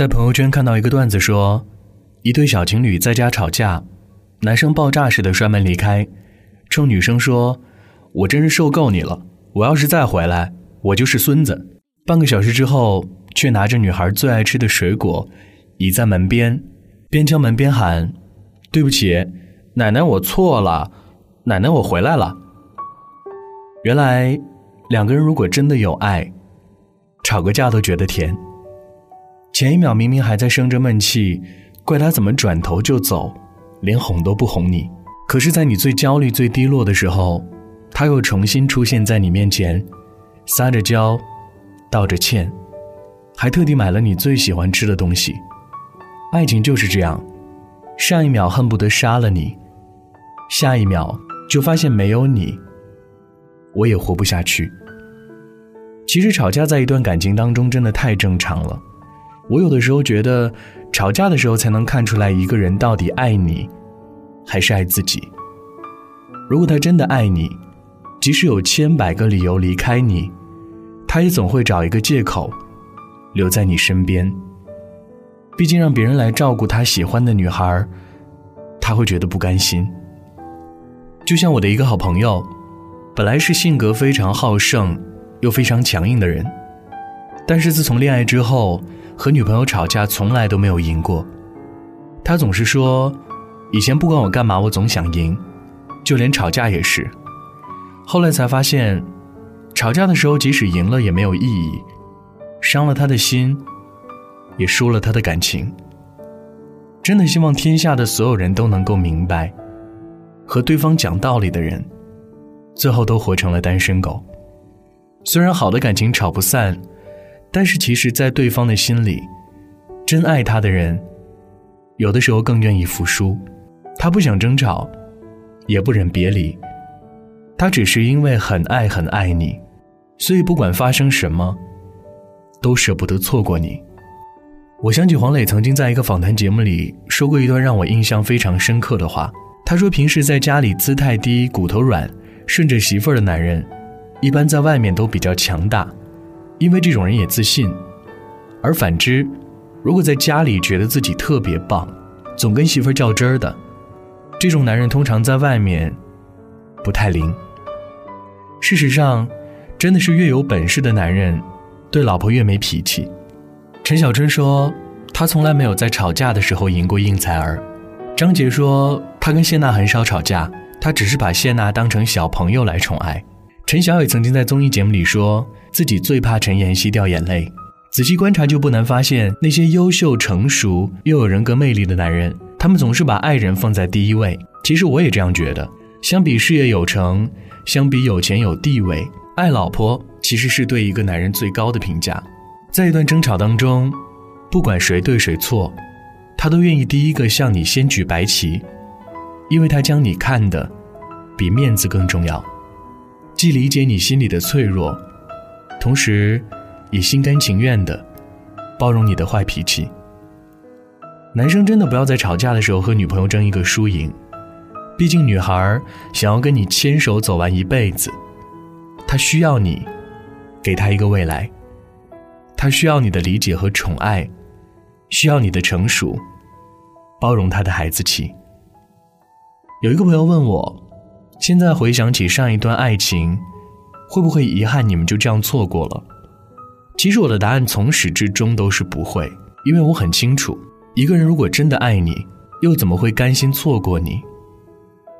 在朋友圈看到一个段子说，一对小情侣在家吵架，男生爆炸似的摔门离开，冲女生说：“我真是受够你了，我要是再回来，我就是孙子。”半个小时之后，却拿着女孩最爱吃的水果，倚在门边，边敲门边喊：“对不起，奶奶，我错了，奶奶，我回来了。”原来，两个人如果真的有爱，吵个架都觉得甜。前一秒明明还在生着闷气，怪他怎么转头就走，连哄都不哄你。可是，在你最焦虑、最低落的时候，他又重新出现在你面前，撒着娇，道着歉，还特地买了你最喜欢吃的东西。爱情就是这样，上一秒恨不得杀了你，下一秒就发现没有你，我也活不下去。其实吵架在一段感情当中真的太正常了。我有的时候觉得，吵架的时候才能看出来一个人到底爱你，还是爱自己。如果他真的爱你，即使有千百个理由离开你，他也总会找一个借口，留在你身边。毕竟让别人来照顾他喜欢的女孩，他会觉得不甘心。就像我的一个好朋友，本来是性格非常好胜，又非常强硬的人，但是自从恋爱之后。和女朋友吵架从来都没有赢过，他总是说，以前不管我干嘛我总想赢，就连吵架也是。后来才发现，吵架的时候即使赢了也没有意义，伤了他的心，也输了他的感情。真的希望天下的所有人都能够明白，和对方讲道理的人，最后都活成了单身狗。虽然好的感情吵不散。但是，其实，在对方的心里，真爱他的人，有的时候更愿意服输。他不想争吵，也不忍别离，他只是因为很爱很爱你，所以不管发生什么，都舍不得错过你。我想起黄磊曾经在一个访谈节目里说过一段让我印象非常深刻的话。他说：“平时在家里姿态低、骨头软、顺着媳妇儿的男人，一般在外面都比较强大。”因为这种人也自信，而反之，如果在家里觉得自己特别棒，总跟媳妇较真儿的，这种男人通常在外面不太灵。事实上，真的是越有本事的男人，对老婆越没脾气。陈小春说，他从来没有在吵架的时候赢过应采儿。张杰说，他跟谢娜很少吵架，他只是把谢娜当成小朋友来宠爱。陈晓也曾经在综艺节目里说。自己最怕陈妍希掉眼泪。仔细观察，就不难发现，那些优秀、成熟又有人格魅力的男人，他们总是把爱人放在第一位。其实我也这样觉得。相比事业有成，相比有钱有地位，爱老婆其实是对一个男人最高的评价。在一段争吵当中，不管谁对谁错，他都愿意第一个向你先举白旗，因为他将你看的比面子更重要，既理解你心里的脆弱。同时，也心甘情愿的包容你的坏脾气。男生真的不要在吵架的时候和女朋友争一个输赢，毕竟女孩想要跟你牵手走完一辈子，她需要你给她一个未来，她需要你的理解和宠爱，需要你的成熟，包容她的孩子气。有一个朋友问我，现在回想起上一段爱情。会不会遗憾你们就这样错过了？其实我的答案从始至终都是不会，因为我很清楚，一个人如果真的爱你，又怎么会甘心错过你？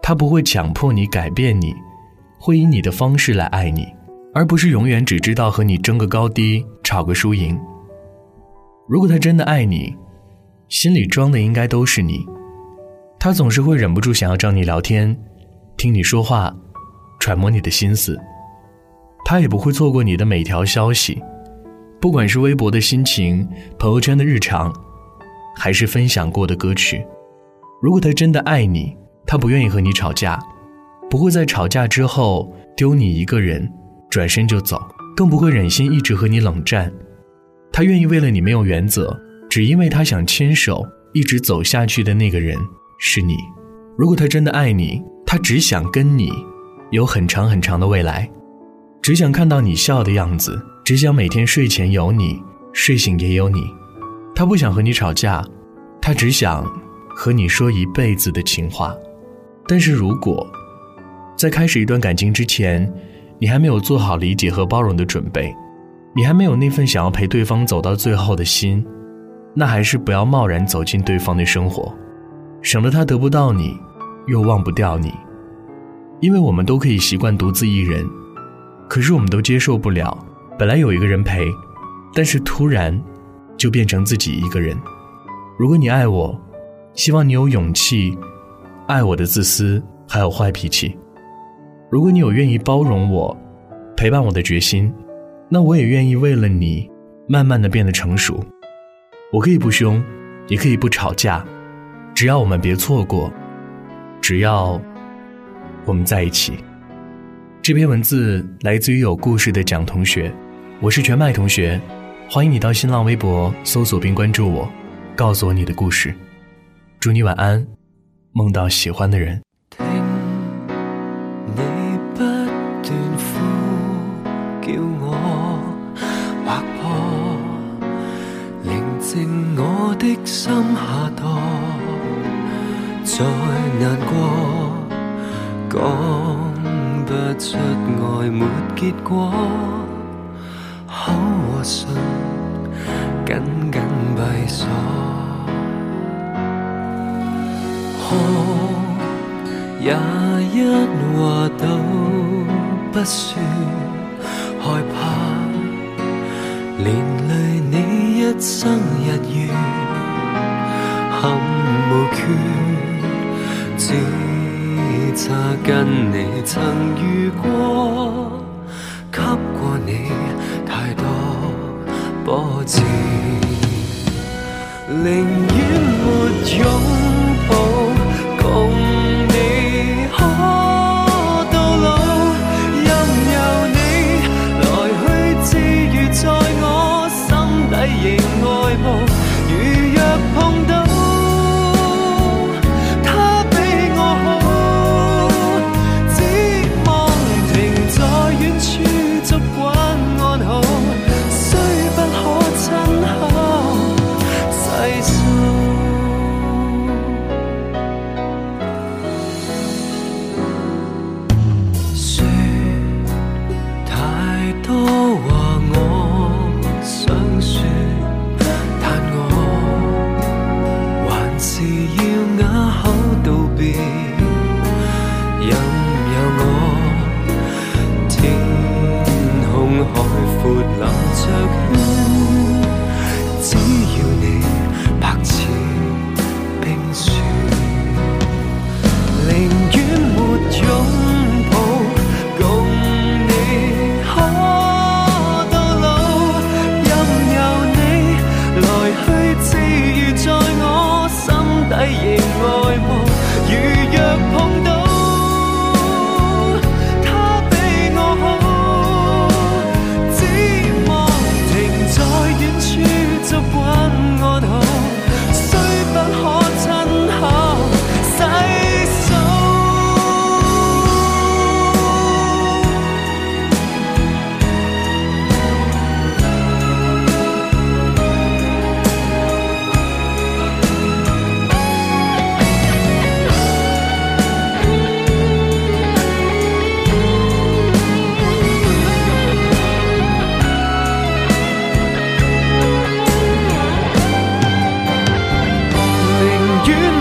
他不会强迫你改变你，会以你的方式来爱你，而不是永远只知道和你争个高低，吵个输赢。如果他真的爱你，心里装的应该都是你，他总是会忍不住想要找你聊天，听你说话，揣摩你的心思。他也不会错过你的每条消息，不管是微博的心情、朋友圈的日常，还是分享过的歌曲。如果他真的爱你，他不愿意和你吵架，不会在吵架之后丢你一个人，转身就走，更不会忍心一直和你冷战。他愿意为了你没有原则，只因为他想牵手一直走下去的那个人是你。如果他真的爱你，他只想跟你有很长很长的未来。只想看到你笑的样子，只想每天睡前有你，睡醒也有你。他不想和你吵架，他只想和你说一辈子的情话。但是如果在开始一段感情之前，你还没有做好理解和包容的准备，你还没有那份想要陪对方走到最后的心，那还是不要贸然走进对方的生活，省得他得不到你，又忘不掉你。因为我们都可以习惯独自一人，可是我们都接受不了，本来有一个人陪，但是突然就变成自己一个人。如果你爱我，希望你有勇气爱我的自私还有坏脾气。如果你有愿意包容我、陪伴我的决心，那我也愿意为了你，慢慢的变得成熟。我可以不凶，也可以不吵架，只要我们别错过，只要。我们在一起。这篇文字来自于有故事的蒋同学，我是全麦同学，欢迎你到新浪微博搜索并关注我，告诉我你的故事。祝你晚安，梦到喜欢的人。听你不断呼叫我划破，宁静我的心下堕，再难过。讲不出爱没结果，口和唇紧紧闭锁，哭也一话都不说，害怕连累你一生日月，憾无缺。擦跟你曾遇过，给过你太多波折，宁愿没用。away. you